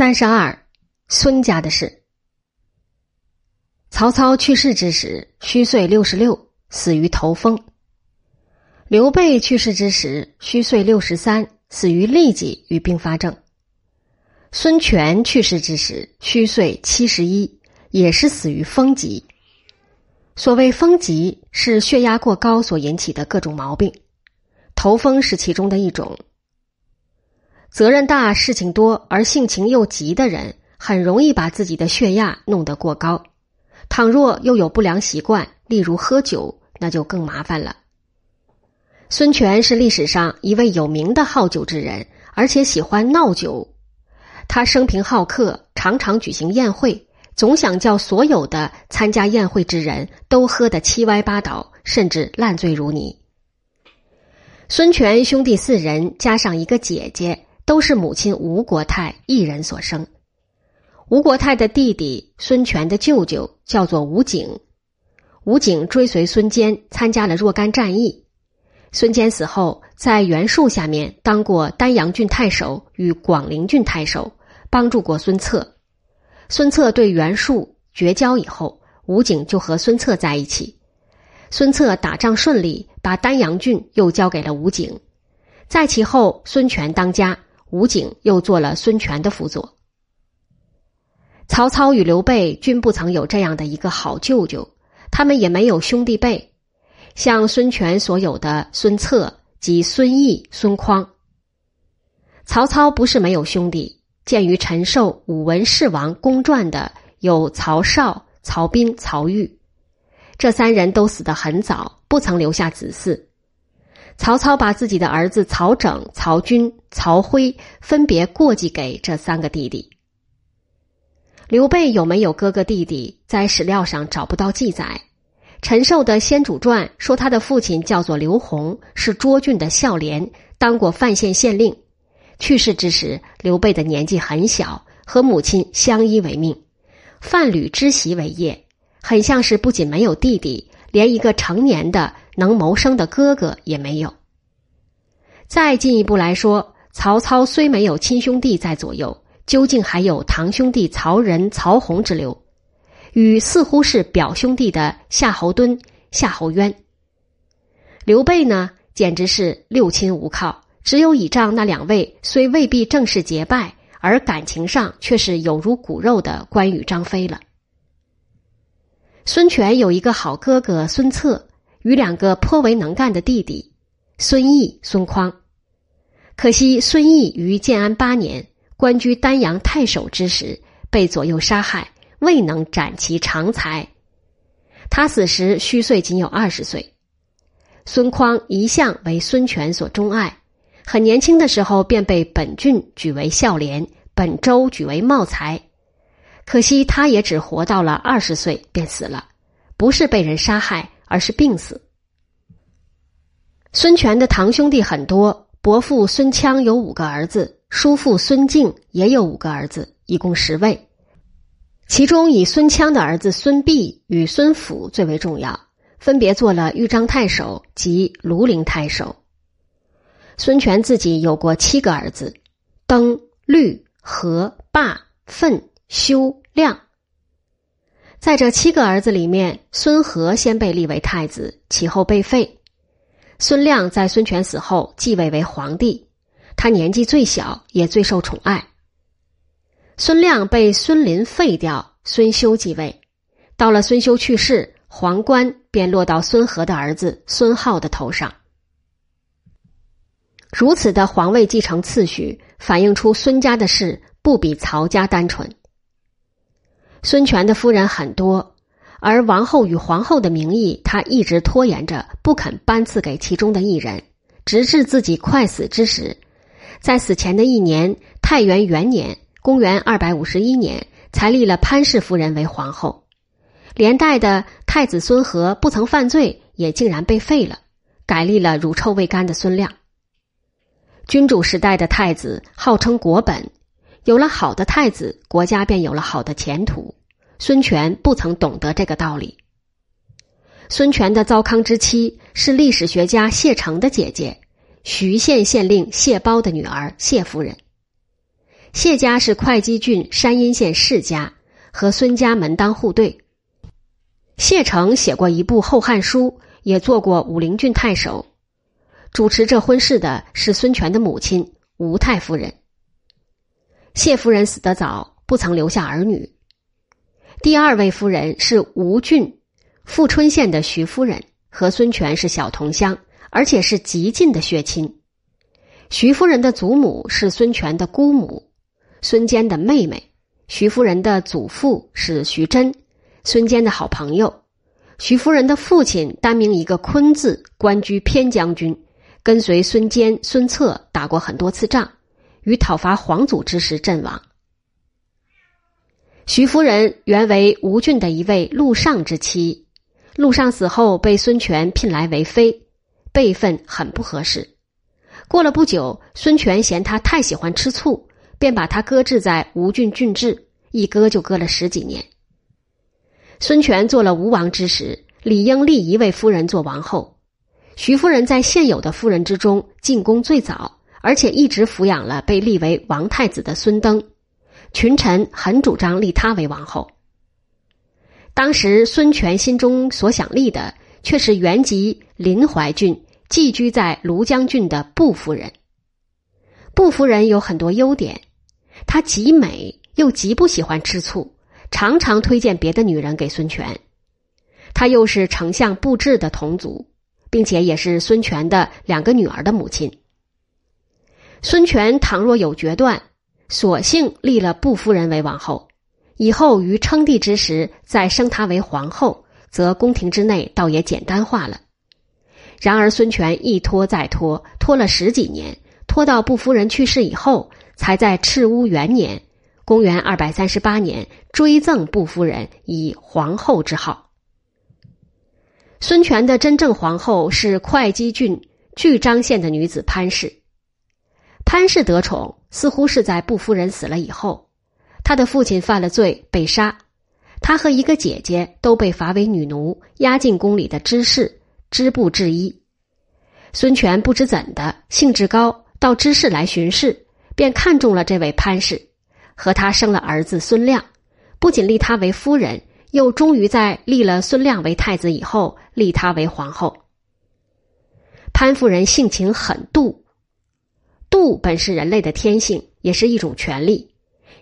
三十二，孙家的事。曹操去世之时，虚岁六十六，死于头风。刘备去世之时，虚岁六十三，死于痢疾与并发症。孙权去世之时，虚岁七十一，也是死于风疾。所谓风疾，是血压过高所引起的各种毛病，头风是其中的一种。责任大、事情多而性情又急的人，很容易把自己的血压弄得过高。倘若又有不良习惯，例如喝酒，那就更麻烦了。孙权是历史上一位有名的好酒之人，而且喜欢闹酒。他生平好客，常常举行宴会，总想叫所有的参加宴会之人都喝得七歪八倒，甚至烂醉如泥。孙权兄弟四人，加上一个姐姐。都是母亲吴国太一人所生。吴国太的弟弟孙权的舅舅叫做吴景，吴景追随孙坚参加了若干战役。孙坚死后，在袁术下面当过丹阳郡太守与广陵郡太守，帮助过孙策。孙策对袁术绝交以后，吴景就和孙策在一起。孙策打仗顺利，把丹阳郡又交给了吴景。在其后，孙权当家。武警又做了孙权的辅佐。曹操与刘备均不曾有这样的一个好舅舅，他们也没有兄弟辈，像孙权所有的孙策及孙毅、孙匡。曹操不是没有兄弟，鉴于陈寿《武文世王公传》的有曹绍、曹彬、曹郁，这三人都死得很早，不曾留下子嗣。曹操把自己的儿子曹整、曹军、曹辉分别过继给这三个弟弟。刘备有没有哥哥弟弟，在史料上找不到记载。陈寿的《先主传》说他的父亲叫做刘宏，是涿郡的孝廉，当过范县县令。去世之时，刘备的年纪很小，和母亲相依为命，贩履织席为业，很像是不仅没有弟弟。连一个成年的能谋生的哥哥也没有。再进一步来说，曹操虽没有亲兄弟在左右，究竟还有堂兄弟曹仁、曹洪之流，与似乎是表兄弟的夏侯惇、夏侯渊。刘备呢，简直是六亲无靠，只有倚仗那两位虽未必正式结拜，而感情上却是有如骨肉的关羽、张飞了。孙权有一个好哥哥孙策，与两个颇为能干的弟弟孙毅、孙匡。可惜孙毅于建安八年官居丹阳太守之时被左右杀害，未能展其长才。他死时虚岁仅有二十岁。孙匡一向为孙权所钟爱，很年轻的时候便被本郡举为孝廉，本州举为茂才。可惜，他也只活到了二十岁便死了，不是被人杀害，而是病死。孙权的堂兄弟很多，伯父孙羌有五个儿子，叔父孙敬也有五个儿子，一共十位。其中以孙羌的儿子孙弼与孙辅最为重要，分别做了豫章太守及庐陵太守。孙权自己有过七个儿子：登、律、和、霸、奋。修亮，在这七个儿子里面，孙和先被立为太子，其后被废。孙亮在孙权死后继位为皇帝，他年纪最小，也最受宠爱。孙亮被孙林废掉，孙修继位。到了孙修去世，皇冠便落到孙和的儿子孙浩的头上。如此的皇位继承次序，反映出孙家的事不比曹家单纯。孙权的夫人很多，而王后与皇后的名义，他一直拖延着，不肯颁赐给其中的一人，直至自己快死之时，在死前的一年，太元元年（公元二百五十一年），才立了潘氏夫人为皇后，连带的太子孙和不曾犯罪，也竟然被废了，改立了乳臭未干的孙亮。君主时代的太子号称国本。有了好的太子，国家便有了好的前途。孙权不曾懂得这个道理。孙权的糟糠之妻是历史学家谢成的姐姐，徐县县令谢褒的女儿谢夫人。谢家是会稽郡山阴县世家，和孙家门当户对。谢承写过一部《后汉书》，也做过武陵郡太守。主持这婚事的是孙权的母亲吴太夫人。谢夫人死得早，不曾留下儿女。第二位夫人是吴郡富春县的徐夫人，和孙权是小同乡，而且是极近的血亲。徐夫人的祖母是孙权的姑母。孙坚的妹妹，徐夫人的祖父是徐真，孙坚的好朋友。徐夫人的父亲单名一个坤字，官居偏将军，跟随孙坚、孙策打过很多次仗，于讨伐皇祖之时阵亡。徐夫人原为吴郡的一位陆上之妻，陆上死后被孙权聘来为妃，辈分很不合适。过了不久，孙权嫌她太喜欢吃醋。便把他搁置在吴郡郡治，一搁就搁了十几年。孙权做了吴王之时，理应立一位夫人做王后。徐夫人在现有的夫人之中进宫最早，而且一直抚养了被立为王太子的孙登。群臣很主张立他为王后。当时孙权心中所想立的，却是原籍临淮郡、寄居在庐江郡的布夫人。布夫人有很多优点。她极美，又极不喜欢吃醋，常常推荐别的女人给孙权。她又是丞相布置的同族，并且也是孙权的两个女儿的母亲。孙权倘若有决断，索性立了布夫人为王后，以后于称帝之时再升她为皇后，则宫廷之内倒也简单化了。然而孙权一拖再拖，拖了十几年，拖到布夫人去世以后。才在赤乌元年（公元二百三十八年）追赠布夫人以皇后之号。孙权的真正皇后是会稽郡巨章县的女子潘氏。潘氏得宠，似乎是在布夫人死了以后。她的父亲犯了罪被杀，她和一个姐姐都被罚为女奴，押进宫里的知事织布制衣。孙权不知怎的，兴致高，到知事来巡视。便看中了这位潘氏，和他生了儿子孙亮，不仅立他为夫人，又终于在立了孙亮为太子以后，立他为皇后。潘夫人性情狠妒，妒本是人类的天性，也是一种权利。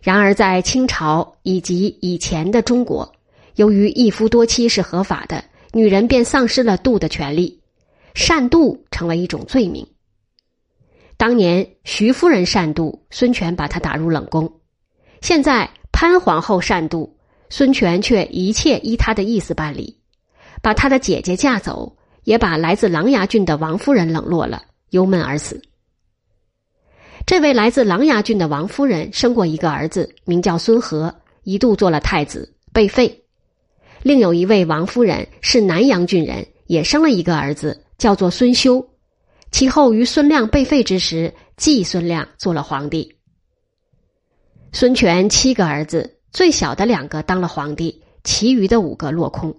然而在清朝以及以前的中国，由于一夫多妻是合法的，女人便丧失了妒的权利，善妒成为一种罪名。当年徐夫人善妒，孙权把她打入冷宫。现在潘皇后善妒，孙权却一切依她的意思办理，把她的姐姐嫁走，也把来自琅琊郡的王夫人冷落了，忧闷而死。这位来自琅琊郡的王夫人生过一个儿子，名叫孙和，一度做了太子，被废。另有一位王夫人是南阳郡人，也生了一个儿子，叫做孙修。其后于孙亮被废之时，继孙亮做了皇帝。孙权七个儿子，最小的两个当了皇帝，其余的五个落空。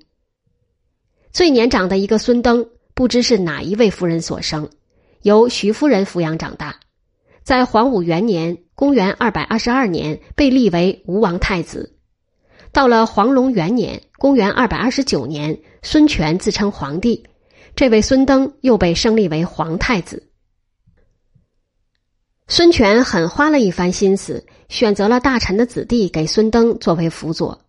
最年长的一个孙登，不知是哪一位夫人所生，由徐夫人抚养长大。在黄武元年（公元二百二十二年）被立为吴王太子。到了黄龙元年（公元二百二十九年），孙权自称皇帝。这位孙登又被升立为皇太子。孙权很花了一番心思，选择了大臣的子弟给孙登作为辅佐。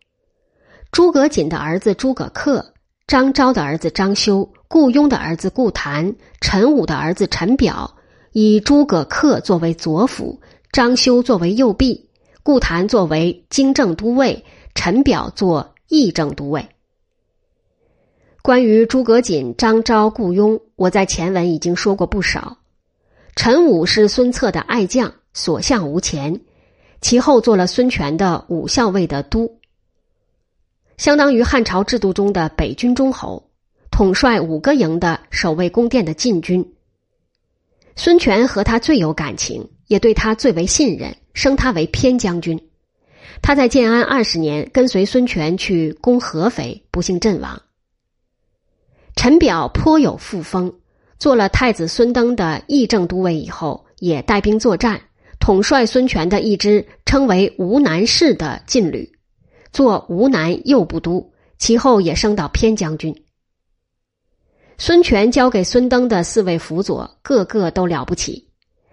诸葛瑾的儿子诸葛恪，张昭的儿子张修，顾雍的儿子顾谭，陈武的儿子陈表，以诸葛恪作为左辅，张修作为右弼，顾谭作为经政都尉，陈表作议政都尉。关于诸葛瑾、张昭、顾雍，我在前文已经说过不少。陈武是孙策的爱将，所向无前，其后做了孙权的武校尉的都，相当于汉朝制度中的北军中侯，统帅五个营的守卫宫殿的禁军。孙权和他最有感情，也对他最为信任，升他为偏将军。他在建安二十年跟随孙权去攻合肥，不幸阵亡。陈表颇有副风，做了太子孙登的议政都尉以后，也带兵作战，统帅孙权的一支称为吴南氏的劲旅，做吴南右部都，其后也升到偏将军。孙权交给孙登的四位辅佐，个个都了不起。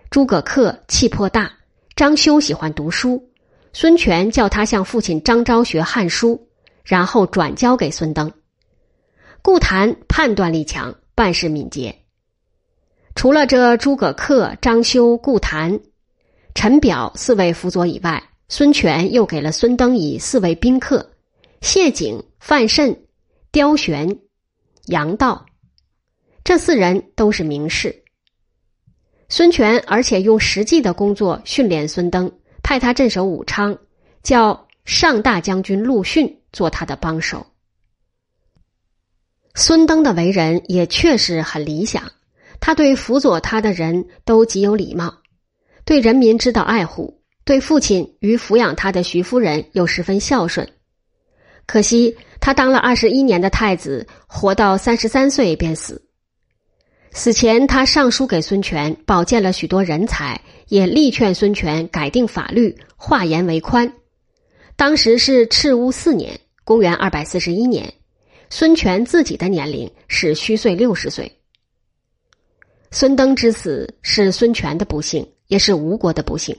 诸葛恪气魄大，张修喜欢读书，孙权叫他向父亲张昭学《汉书》，然后转交给孙登。顾谭判断力强，办事敏捷。除了这诸葛恪、张修、顾谭、陈表四位辅佐以外，孙权又给了孙登以四位宾客：谢景、范慎、刁玄、杨道。这四人都是名士。孙权而且用实际的工作训练孙登，派他镇守武昌，叫上大将军陆逊做他的帮手。孙登的为人也确实很理想，他对辅佐他的人都极有礼貌，对人民知道爱护，对父亲与抚养他的徐夫人又十分孝顺。可惜他当了二十一年的太子，活到三十三岁便死。死前，他上书给孙权，保荐了许多人才，也力劝孙权改定法律，化严为宽。当时是赤乌四年，公元二百四十一年，孙权自己的年龄是虚岁六十岁。孙登之死是孙权的不幸，也是吴国的不幸。